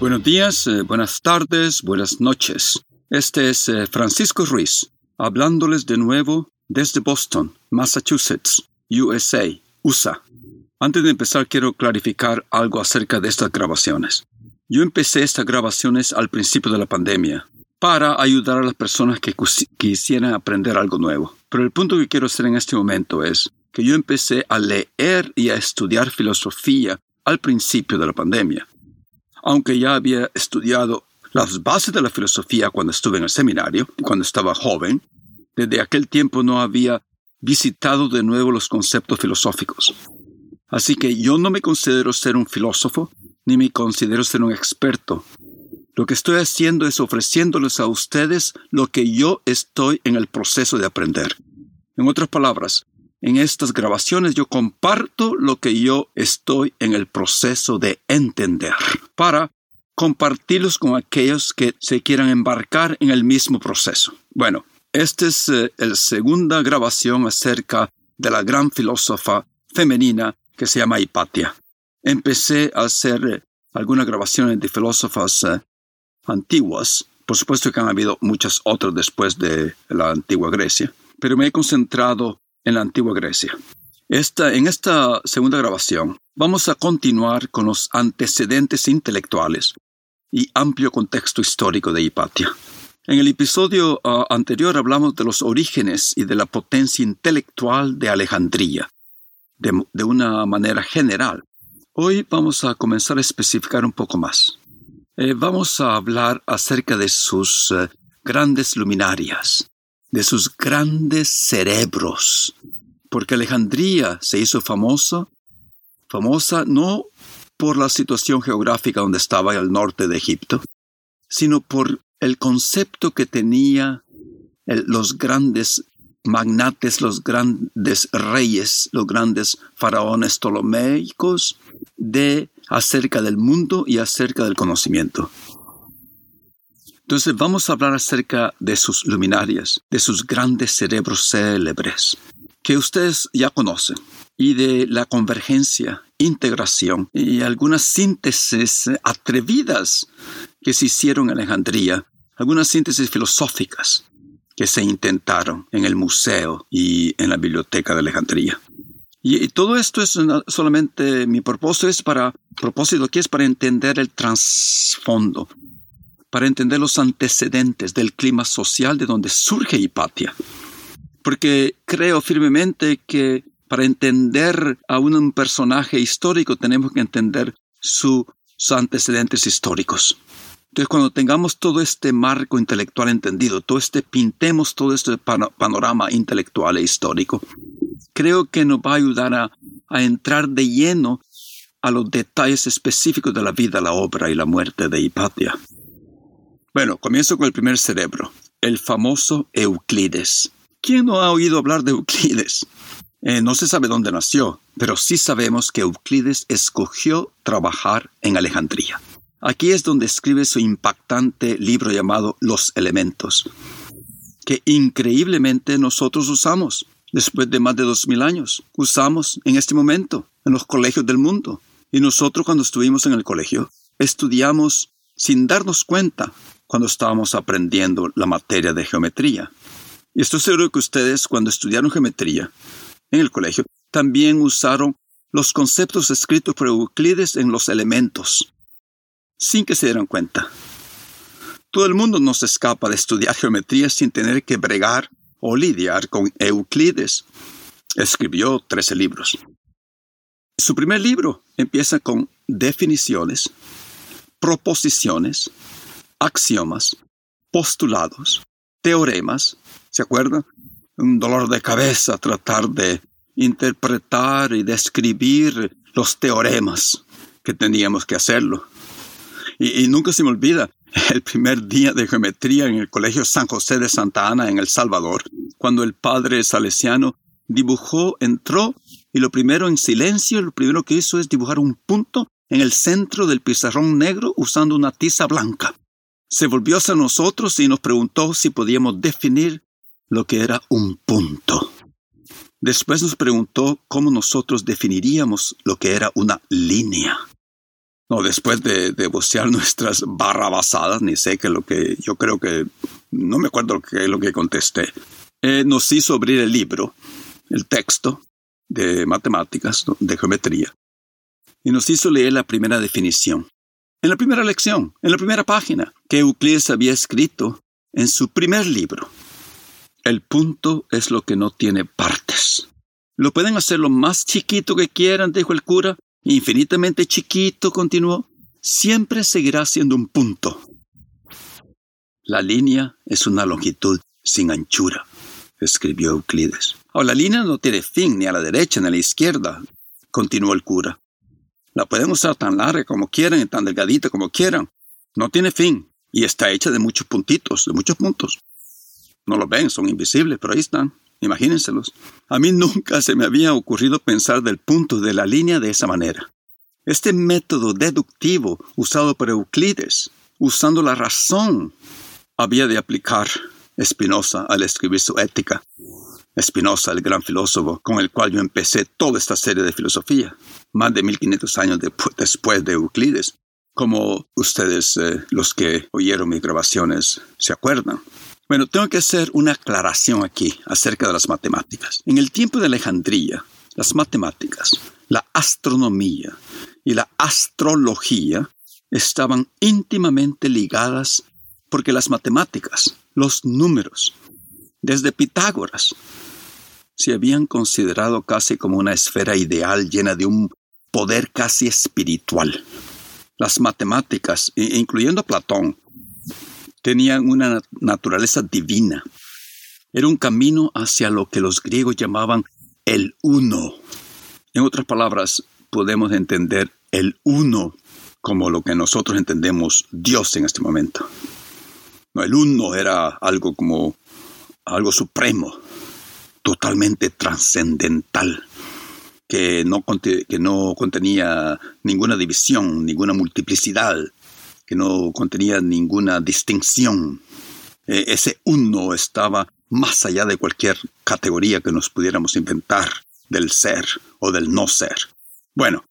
Buenos días, eh, buenas tardes, buenas noches. Este es eh, Francisco Ruiz, hablándoles de nuevo desde Boston, Massachusetts, USA, USA. Antes de empezar, quiero clarificar algo acerca de estas grabaciones. Yo empecé estas grabaciones al principio de la pandemia para ayudar a las personas que quisieran aprender algo nuevo. Pero el punto que quiero hacer en este momento es que yo empecé a leer y a estudiar filosofía al principio de la pandemia aunque ya había estudiado las bases de la filosofía cuando estuve en el seminario, cuando estaba joven, desde aquel tiempo no había visitado de nuevo los conceptos filosóficos. Así que yo no me considero ser un filósofo, ni me considero ser un experto. Lo que estoy haciendo es ofreciéndoles a ustedes lo que yo estoy en el proceso de aprender. En otras palabras, en estas grabaciones yo comparto lo que yo estoy en el proceso de entender para compartirlos con aquellos que se quieran embarcar en el mismo proceso. Bueno, esta es eh, la segunda grabación acerca de la gran filósofa femenina que se llama Hipatia. Empecé a hacer eh, algunas grabaciones de filósofas eh, antiguas. Por supuesto que han habido muchas otras después de la antigua Grecia, pero me he concentrado en la antigua Grecia. Esta, en esta segunda grabación vamos a continuar con los antecedentes intelectuales y amplio contexto histórico de Hipatia. En el episodio uh, anterior hablamos de los orígenes y de la potencia intelectual de Alejandría, de, una manera general. Hoy vamos a comenzar a especificar un poco más. Eh, vamos a hablar acerca de sus eh, grandes luminarias, de sus grandes cerebros, porque Alejandría se hizo famosa, famosa no por la situación geográfica donde estaba al norte de Egipto, sino por el concepto que tenía los grandes magnates, los grandes reyes, los grandes faraones ptolomeicos de acerca del mundo y acerca del conocimiento. Entonces vamos a hablar acerca de sus luminarias, de sus grandes cerebros célebres, que ustedes ya conocen, y de la convergencia, integración y algunas síntesis atrevidas que se hicieron en Alejandría, algunas síntesis filosóficas que se intentaron en el museo y en la biblioteca de Alejandría. Y, todo esto es solamente mi propósito es para propósito aquí es para entender el trasfondo, para entender los antecedentes del clima social de donde surge Hipatia. Porque creo firmemente que para entender a un personaje histórico tenemos que entender sus antecedentes históricos. Entonces, cuando tengamos todo este marco intelectual entendido, todo este, pintemos todo este panorama intelectual e histórico, creo que nos va a ayudar a entrar de lleno a los detalles específicos de la vida, la obra y la muerte de Hipatia. Bueno, comienzo con el primer cerebro, el famoso Euclides. ¿Quién no ha oído hablar de Euclides? Eh, no se sabe dónde nació, pero sí sabemos que Euclides escogió trabajar en Alejandría. Aquí es donde escribe su impactante libro llamado Los Elementos, que increíblemente nosotros usamos después de más de dos mil años. Usamos en este momento en los colegios del mundo. Y nosotros cuando estuvimos en el colegio estudiamos sin darnos cuenta cuando estábamos aprendiendo la materia de geometría. Y estoy seguro que ustedes, cuando estudiaron geometría en el colegio, también usaron los conceptos escritos por Euclides en los elementos, sin que se dieran cuenta. Todo el mundo no se escapa de estudiar geometría sin tener que bregar o lidiar con Euclides. Escribió 13 libros. Su primer libro empieza con definiciones, proposiciones, axiomas, postulados, teoremas, ¿se acuerdan? Un dolor de cabeza tratar de interpretar y describir los teoremas que teníamos que hacerlo. Y, nunca se me olvida el primer día de geometría en el Colegio San José de Santa Ana en El Salvador, cuando el padre salesiano dibujó, entró y lo primero en silencio, lo primero que hizo es dibujar un punto en el centro del pizarrón negro usando una tiza blanca. Se volvió hacia nosotros y nos preguntó si podíamos definir lo que era un punto. Después nos preguntó cómo nosotros definiríamos lo que era una línea. No, después de, de nuestras barrabasadas, ni sé qué lo que yo creo que no me acuerdo qué es lo que contesté. Eh, nos hizo abrir el libro, el texto de matemáticas, de geometría, y nos hizo leer la primera definición. En la primera lección, en la primera página, que Euclides había escrito en su primer libro. El punto es lo que no tiene partes. Lo pueden hacer lo más chiquito que quieran, dijo el cura. Infinitamente chiquito, continuó. Siempre seguirá siendo un punto. La línea es una longitud sin anchura, escribió Euclides. Ahora, la línea no tiene fin ni a la derecha ni a la izquierda, continuó el cura. La pueden usar tan larga como quieran y tan delgadita como quieran. No tiene fin y está hecha de muchos puntitos, de muchos puntos. No lo ven, son invisibles, pero ahí están. Imagínenselos. A mí nunca se me había ocurrido pensar del punto de la línea de esa manera. Este método deductivo usado por Euclides, usando la razón, había de aplicar Spinoza al escribir su ética. Spinoza, el gran filósofo con el cual yo empecé toda esta serie de filosofía, más de 1500 años después de Euclides, como ustedes, eh, los que oyeron mis grabaciones, se acuerdan. Bueno, tengo que hacer una aclaración aquí acerca de las matemáticas. En el tiempo de Alejandría, las matemáticas, la astronomía y la astrología estaban íntimamente ligadas porque las matemáticas, los números, desde Pitágoras, se habían considerado casi como una esfera ideal llena de un poder casi espiritual. Las matemáticas, incluyendo Platón, tenían una naturaleza divina. Era un camino hacia lo que los griegos llamaban el uno. En otras palabras, podemos entender el uno como lo que nosotros entendemos Dios en este momento. El uno era algo como algo supremo, totalmente trascendental, que no, que no contenía ninguna división, ninguna multiplicidad, que no contenía ninguna distinción. E, ese uno estaba más allá de cualquier categoría que nos pudiéramos inventar del ser o del no ser. Bueno,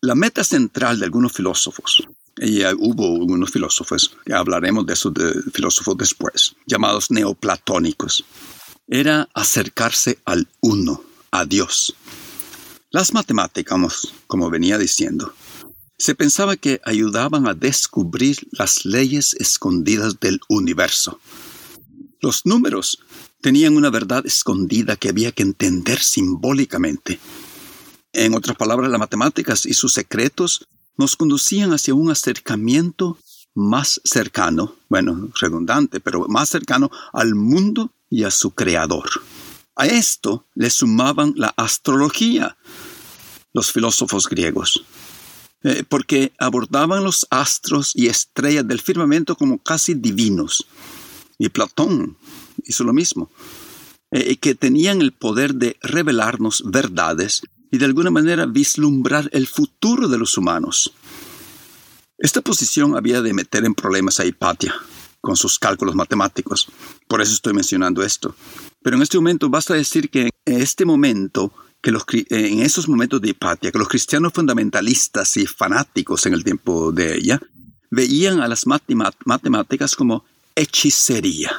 la meta central de algunos filósofos, y hubo algunos filósofos, que hablaremos de esos de filósofos después, llamados neoplatónicos, era acercarse al uno, a Dios. Las matemáticas, como venía diciendo, se pensaba que ayudaban a descubrir las leyes escondidas del universo. Los números tenían una verdad escondida que había que entender simbólicamente. En otras palabras, las matemáticas y sus secretos nos conducían hacia un acercamiento más cercano, bueno, redundante, pero más cercano al mundo y a su creador. A esto le sumaban la astrología, los filósofos griegos. Eh, porque abordaban los astros y estrellas del firmamento como casi divinos. Y Platón hizo lo mismo, eh, que tenían el poder de revelarnos verdades y de alguna manera vislumbrar el futuro de los humanos. Esta posición había de meter en problemas a Hipatia con sus cálculos matemáticos. Por eso estoy mencionando esto. Pero en este momento basta decir que en este momento que los, en esos momentos de Hipatia, que los cristianos fundamentalistas y fanáticos en el tiempo de ella veían a las matemáticas como hechicería.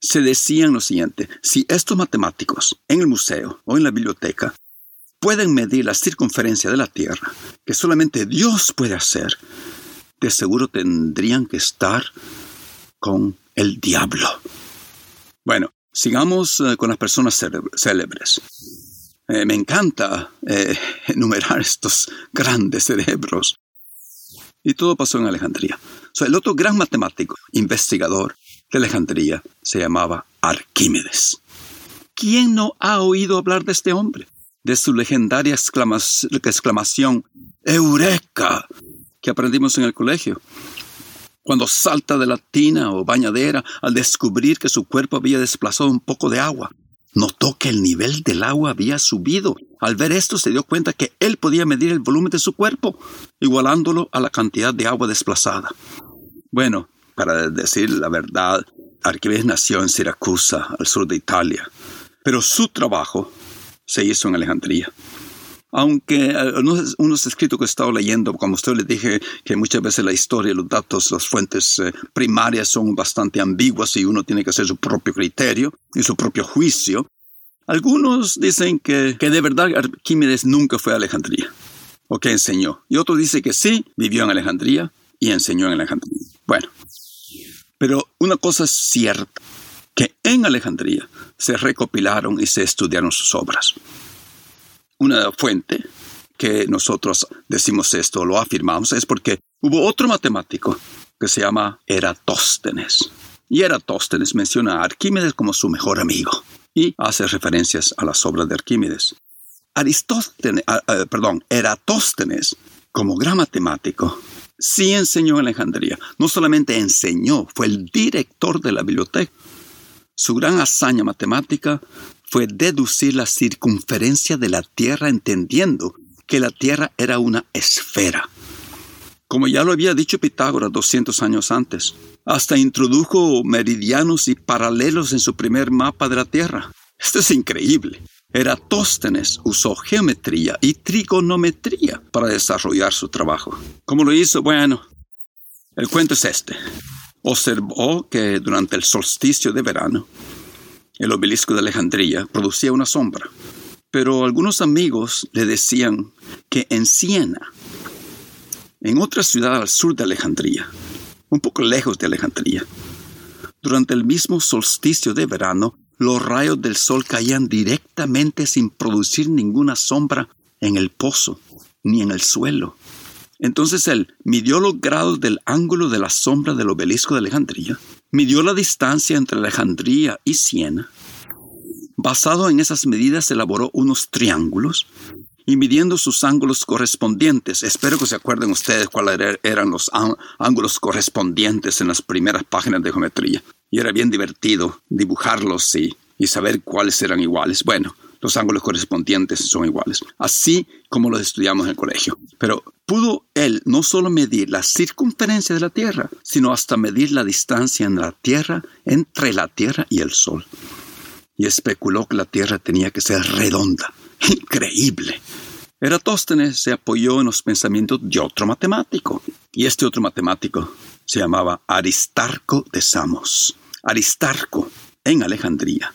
Se decían lo siguiente, si estos matemáticos en el museo o en la biblioteca pueden medir la circunferencia de la Tierra, que solamente Dios puede hacer, de seguro tendrían que estar con el diablo. Bueno, sigamos eh, con las personas célebres. Eh, me encanta eh, enumerar estos grandes cerebros. Y todo pasó en Alejandría. el otro gran matemático, investigador de Alejandría, se llamaba Arquímedes. ¿Quién no ha oído hablar de este hombre? De su legendaria exclamación, ¡Eureka! que aprendimos en el colegio. Cuando salta de la tina o bañadera al descubrir que su cuerpo había desplazado un poco de agua. Notó que el nivel del agua había subido. Al ver esto se dio cuenta que él podía medir el volumen de su cuerpo, igualándolo a la cantidad de agua desplazada. Bueno, para decir la verdad, Arquímedes nació en Siracusa, al sur de Italia, pero su trabajo se hizo en Alejandría. Aunque unos, unos, escritos que he estado leyendo, como usted le dije, que muchas veces la historia, los datos, las fuentes eh, primarias son bastante ambiguas y uno tiene que hacer su propio criterio y su propio juicio. Algunos dicen que, que de verdad Arquímedes nunca fue a Alejandría o que enseñó. Y otros dicen que sí, vivió en Alejandría y enseñó en Alejandría. Bueno, pero una cosa es cierta, que en Alejandría se recopilaron y se estudiaron sus obras una fuente que nosotros decimos esto, lo afirmamos, es porque hubo otro matemático que se llama Eratóstenes. Y Eratóstenes menciona a Arquímedes como su mejor amigo y hace referencias a las obras de Arquímedes. Aristóteles, ah, ah, perdón, Eratóstenes, como gran matemático, sí enseñó en Alejandría. No solamente enseñó, fue el director de la biblioteca. Su gran hazaña matemática fue deducir la circunferencia de la Tierra entendiendo que la Tierra era una esfera. Como ya lo había dicho Pitágoras 200 años antes, hasta introdujo meridianos y paralelos en su primer mapa de la Tierra. Esto es increíble. Eratóstenes usó geometría y trigonometría para desarrollar su trabajo. ¿Cómo lo hizo? Bueno, el cuento es este. Observó que durante el solsticio de verano, el obelisco de Alejandría producía una sombra, pero algunos amigos le decían que en Siena, en otra ciudad al sur de Alejandría, un poco lejos de Alejandría, durante el mismo solsticio de verano, los rayos del sol caían directamente sin producir ninguna sombra en el pozo ni en el suelo. Entonces él midió los grados del ángulo de la sombra del obelisco de Alejandría midió la distancia entre Alejandría y Siena. Basado en esas medidas elaboró unos triángulos y midiendo sus ángulos correspondientes, espero que se acuerden ustedes cuáles eran los ángulos correspondientes en las primeras páginas de geometría. Y era bien divertido dibujarlos y, y saber cuáles eran iguales. Bueno, los ángulos correspondientes son iguales, así como los estudiamos en el colegio. Pero pudo él no solo medir la circunferencia de la Tierra, sino hasta medir la distancia en la Tierra entre la Tierra y el Sol. Y especuló que la Tierra tenía que ser redonda. Increíble. Eratóstenes se apoyó en los pensamientos de otro matemático, y este otro matemático se llamaba Aristarco de Samos. Aristarco, en Alejandría,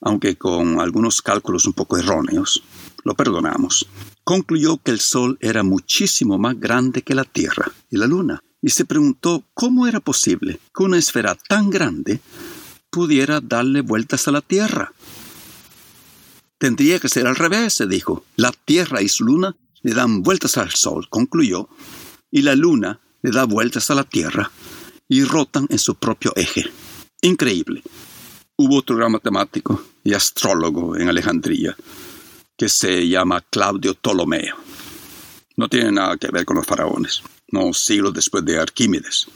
aunque con algunos cálculos un poco erróneos, lo perdonamos, concluyó que el Sol era muchísimo más grande que la Tierra y la Luna, y se preguntó cómo era posible que una esfera tan grande pudiera darle vueltas a la Tierra. Tendría que ser al revés, se dijo. La Tierra y su Luna le dan vueltas al Sol, concluyó, y la Luna le da vueltas a la Tierra y rotan en su propio eje. Increíble. Hubo otro gran matemático y astrólogo en Alejandría que se llama Claudio Ptolomeo. No tiene nada que ver con los faraones, no siglos después de Arquímedes.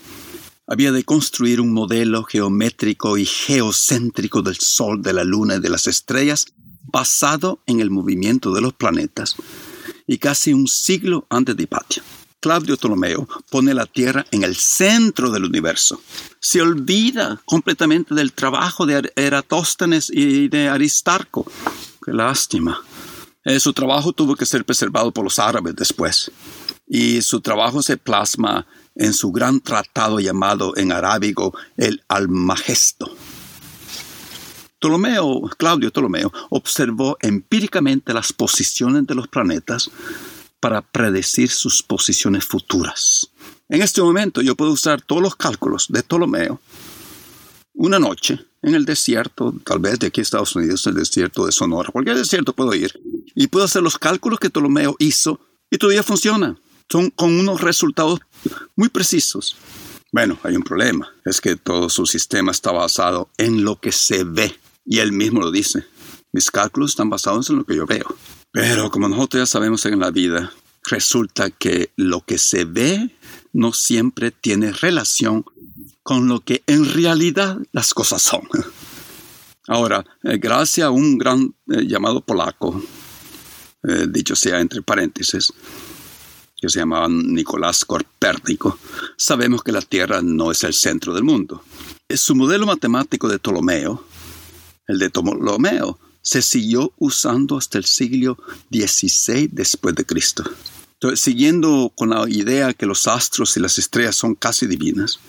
Había de construir un modelo geométrico y geocéntrico del Sol, de la Luna y de las estrellas basado en el movimiento de los planetas y casi un siglo antes de Hipatia. Claudio Ptolomeo pone la Tierra en el centro del universo. Se olvida completamente del trabajo de Eratóstenes y de Aristarco. Qué lástima. Eh, su trabajo tuvo que ser preservado por los árabes después. Y su trabajo se plasma en su gran tratado llamado en arábigo el Almagesto. Ptolomeo, Claudio Ptolomeo, observó empíricamente las posiciones de los planetas para predecir sus posiciones futuras. En este momento yo puedo usar todos los cálculos de Ptolomeo una noche en el desierto, tal vez de aquí a Estados Unidos, el desierto de Sonora, cualquier desierto puedo ir, y puedo hacer los cálculos que Ptolomeo hizo y todavía funciona. son con unos resultados muy precisos. Bueno, hay un problema, es que todo su sistema está basado en lo que se ve, y él mismo lo dice. Mis cálculos están basados en lo que yo veo. Pero como nosotros ya sabemos en la vida, resulta que lo que se ve no siempre tiene relación con lo que en realidad las cosas son. Ahora, eh, gracias a un gran eh, llamado polaco, eh, dicho sea entre paréntesis, que se llamaba Nicolás Copérnico, sabemos que la Tierra no es el centro del mundo. Su modelo matemático de Ptolomeo, el de Ptolomeo, se siguió usando hasta el siglo XVI después de Cristo. Siguiendo con la idea que los astros y las estrellas son casi divinas,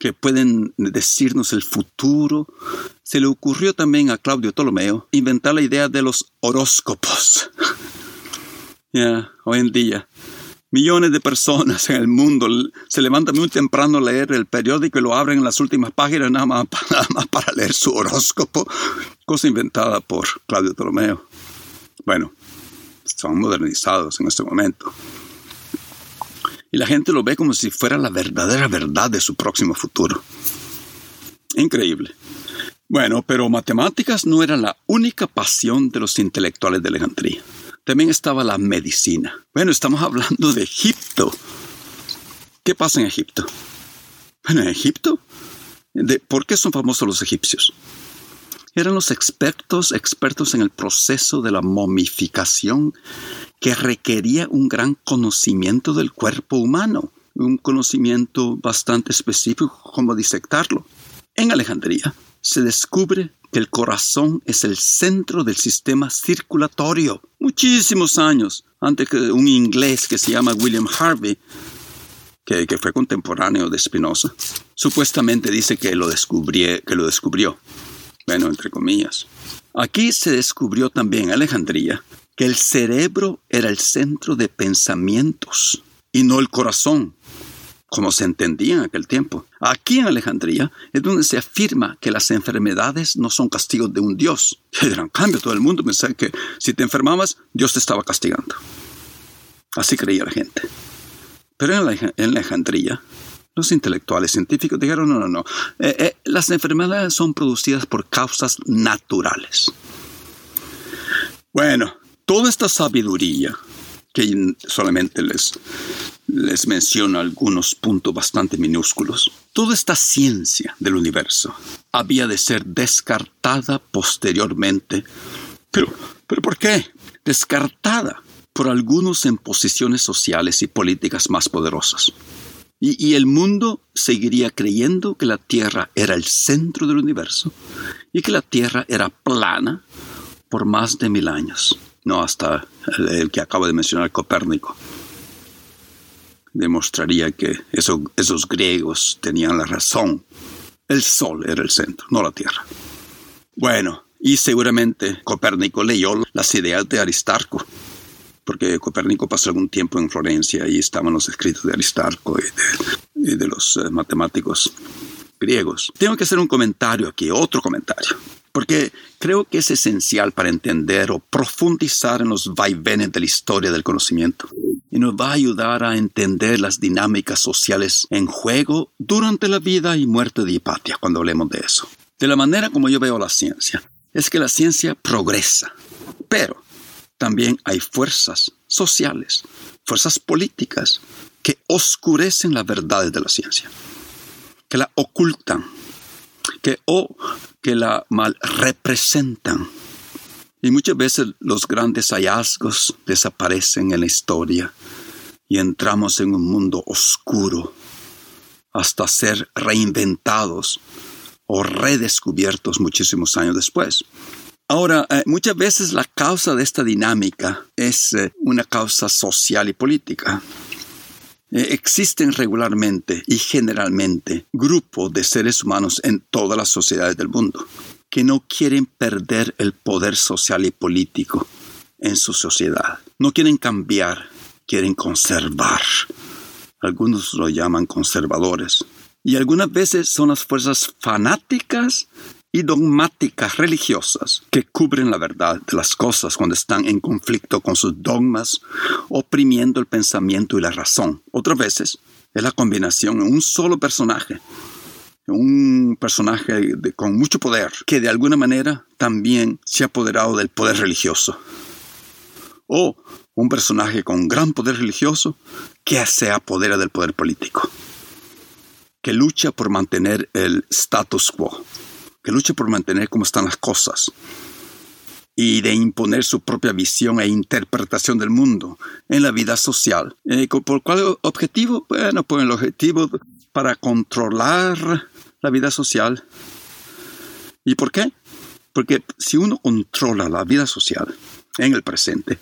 que pueden decirnos el futuro, se le ocurrió también a Claudio Ptolomeo inventar la idea de los horóscopos. ya, hoy en día Millones de personas en el mundo se levantan muy temprano a leer el periódico y lo abren en las últimas páginas nada más, para leer su horóscopo, cosa inventada por Claudio Ptolomeo. Bueno, son modernizados en este momento. Y la gente lo ve como si fuera la verdadera verdad de su próximo futuro. Increíble. Bueno, pero matemáticas no era la única pasión de los intelectuales de Alejandría también estaba la medicina. Bueno, estamos hablando de Egipto. ¿Qué pasa en Egipto? Bueno, en Egipto, de, ¿por qué son famosos los egipcios? Eran los expertos, expertos en el proceso de la momificación que requería un gran conocimiento del cuerpo humano, un conocimiento bastante específico como disectarlo. En Alejandría se descubre que el corazón es el centro del sistema circulatorio. Muchísimos años antes que un inglés que se llama William Harvey, que, fue contemporáneo de Spinoza, supuestamente dice que lo, que lo descubrió. Bueno, entre comillas. Aquí se descubrió también Alejandría que el cerebro era el centro de pensamientos y no el corazón como se entendía en aquel tiempo. Aquí en Alejandría es donde se afirma que las enfermedades no son castigos de un Dios. Y gran cambio, todo el mundo pensaba que si te enfermabas, Dios te estaba castigando. Así creía la gente. Pero en, Alejandría, los intelectuales científicos dijeron, no, no, no, eh, eh, las enfermedades son producidas por causas naturales. Bueno, toda esta sabiduría que solamente les, les menciono algunos puntos bastante minúsculos. Toda esta ciencia del universo había de ser descartada posteriormente. Pero, ¿pero por qué? Descartada por algunos en posiciones sociales y políticas más poderosas. Y, y, el mundo seguiría creyendo que la Tierra era el centro del universo y que la Tierra era plana por más de mil años no hasta el, que acabo de mencionar, Copérnico. Demostraría que esos griegos tenían la razón. El Sol era el centro, no la Tierra. Bueno, y seguramente Copérnico leyó las ideas de Aristarco, porque Copérnico pasó algún tiempo en Florencia y estaban los escritos de Aristarco y de, los eh, matemáticos Tengo que hacer un comentario aquí, otro comentario porque creo que es esencial para entender o profundizar en los vaivenes de la historia del conocimiento. Y nos va a ayudar a entender las dinámicas sociales en juego durante la vida y muerte de Hipatia cuando hablemos de eso. De la manera como yo veo la ciencia, es que la ciencia progresa, pero también hay fuerzas sociales, fuerzas políticas que oscurecen las verdades de la ciencia, que la ocultan que o que la mal representan. Y muchas veces los grandes hallazgos desaparecen en la historia y entramos en un mundo oscuro hasta ser reinventados o redescubiertos muchísimos años después. Ahora, eh, muchas veces la causa de esta dinámica es eh, una causa social y política. Eh, existen regularmente y generalmente grupos de seres humanos en todas las sociedades del mundo que no quieren perder el poder social y político en su sociedad. No quieren cambiar, quieren conservar. Algunos lo llaman conservadores. Y algunas veces son las fuerzas fanáticas y dogmáticas religiosas que cubren la verdad de las cosas cuando están en conflicto con sus dogmas, oprimiendo el pensamiento y la razón. Otras veces es la combinación en un solo personaje, un personaje con mucho poder, que de alguna manera también se ha apoderado del poder religioso. O un personaje con gran poder religioso que se apodera del poder político, que lucha por mantener el status quo que lucha por mantener cómo están las cosas y de imponer su propia visión e interpretación del mundo en la vida social. Eh, ¿Por cuál objetivo? Bueno, pues el objetivo para controlar la vida social. ¿Y por qué? Porque si uno controla la vida social en el presente,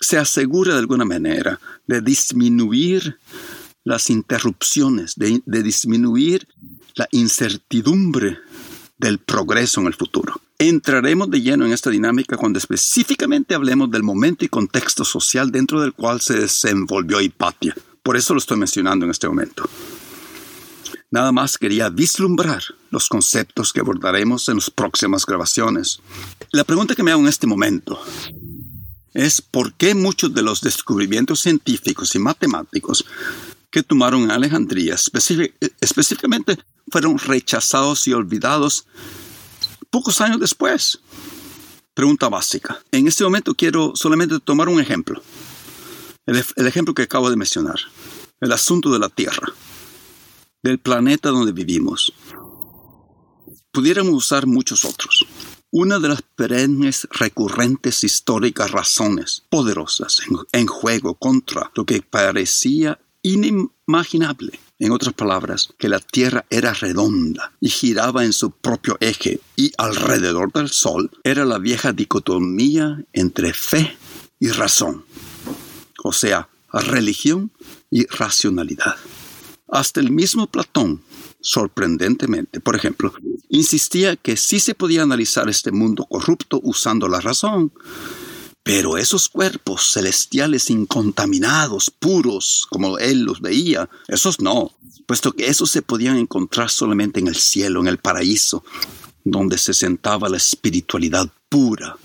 se asegura de alguna manera de disminuir las interrupciones, de, de disminuir la incertidumbre del progreso en el futuro. Entraremos de lleno en esta dinámica cuando específicamente hablemos del momento y contexto social dentro del cual se desenvolvió Hipatia. Por eso lo estoy mencionando en este momento. Nada más quería vislumbrar los conceptos que abordaremos en las próximas grabaciones. La pregunta que me hago en este momento es por qué muchos de los descubrimientos científicos y matemáticos que tomaron en Alejandría, específicamente fueron rechazados y olvidados pocos años después. Pregunta básica. En este momento quiero solamente tomar un ejemplo. El, ejemplo que acabo de mencionar. El asunto de la Tierra. Del planeta donde vivimos. Pudiéramos usar muchos otros. Una de las perennes, recurrentes, históricas razones poderosas en juego contra lo que parecía inimaginable en otras palabras, que la Tierra era redonda y giraba en su propio eje y alrededor del Sol era la vieja dicotomía entre fe y razón, o sea, religión y racionalidad. Hasta el mismo Platón, sorprendentemente, por ejemplo, insistía que sí se podía analizar este mundo corrupto usando la razón, pero esos cuerpos celestiales incontaminados, puros, como él los veía, esos no, puesto que esos se podían encontrar solamente en el cielo, en el paraíso, donde se sentaba la espiritualidad pura,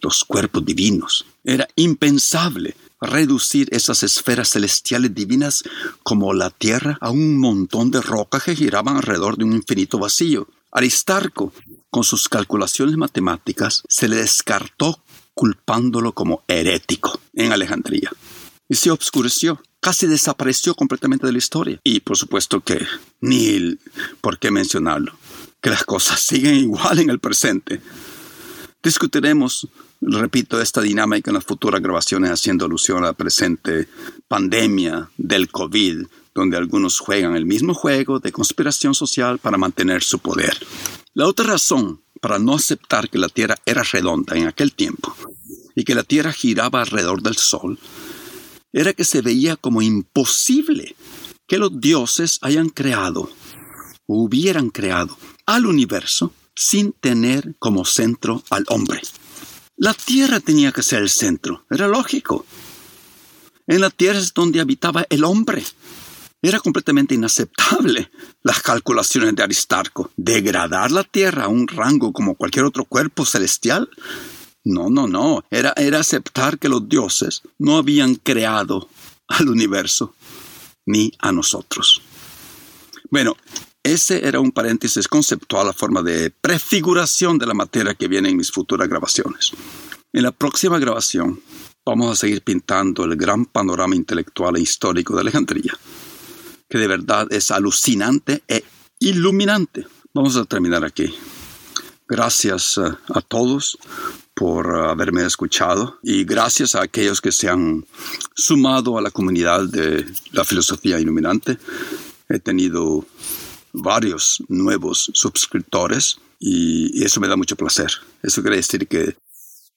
los cuerpos divinos. Era impensable reducir esas esferas celestiales divinas como la tierra a un montón de rocas que giraban alrededor de un infinito vacío. Aristarco, con sus calculaciones matemáticas, se le descartó culpándolo como herético en Alejandría. Y se obscureció, casi desapareció completamente de la historia. Y por supuesto que ni por qué mencionarlo, que las cosas siguen igual en el presente. Discutiremos, repito, esta dinámica en las futuras grabaciones haciendo alusión a la presente pandemia del COVID, donde algunos juegan el mismo juego de conspiración social para mantener su poder. La otra razón para no aceptar que la Tierra era redonda en aquel tiempo y que la Tierra giraba alrededor del Sol, era que se veía como imposible que los dioses hayan creado hubieran creado al universo sin tener como centro al hombre. La Tierra tenía que ser el centro, era lógico. En la Tierra es donde habitaba el hombre. Era completamente inaceptable las calculaciones de Aristarco. Degradar la Tierra a un rango como cualquier otro cuerpo celestial. No, no, no. Era, era aceptar que los dioses no habían creado al universo ni a nosotros. Bueno, ese era un paréntesis conceptual a forma de prefiguración de la materia que viene en mis futuras grabaciones. En la próxima grabación vamos a seguir pintando el gran panorama intelectual e histórico de Alejandría que de verdad es alucinante e iluminante. Vamos a terminar aquí. Gracias eh, a todos por eh, haberme escuchado y gracias a aquellos que se han sumado a la comunidad de la filosofía iluminante. He tenido varios nuevos suscriptores y, eso me da mucho placer. Eso quiere decir que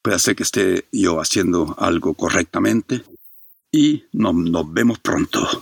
puede ser que esté yo haciendo algo correctamente y nos vemos pronto.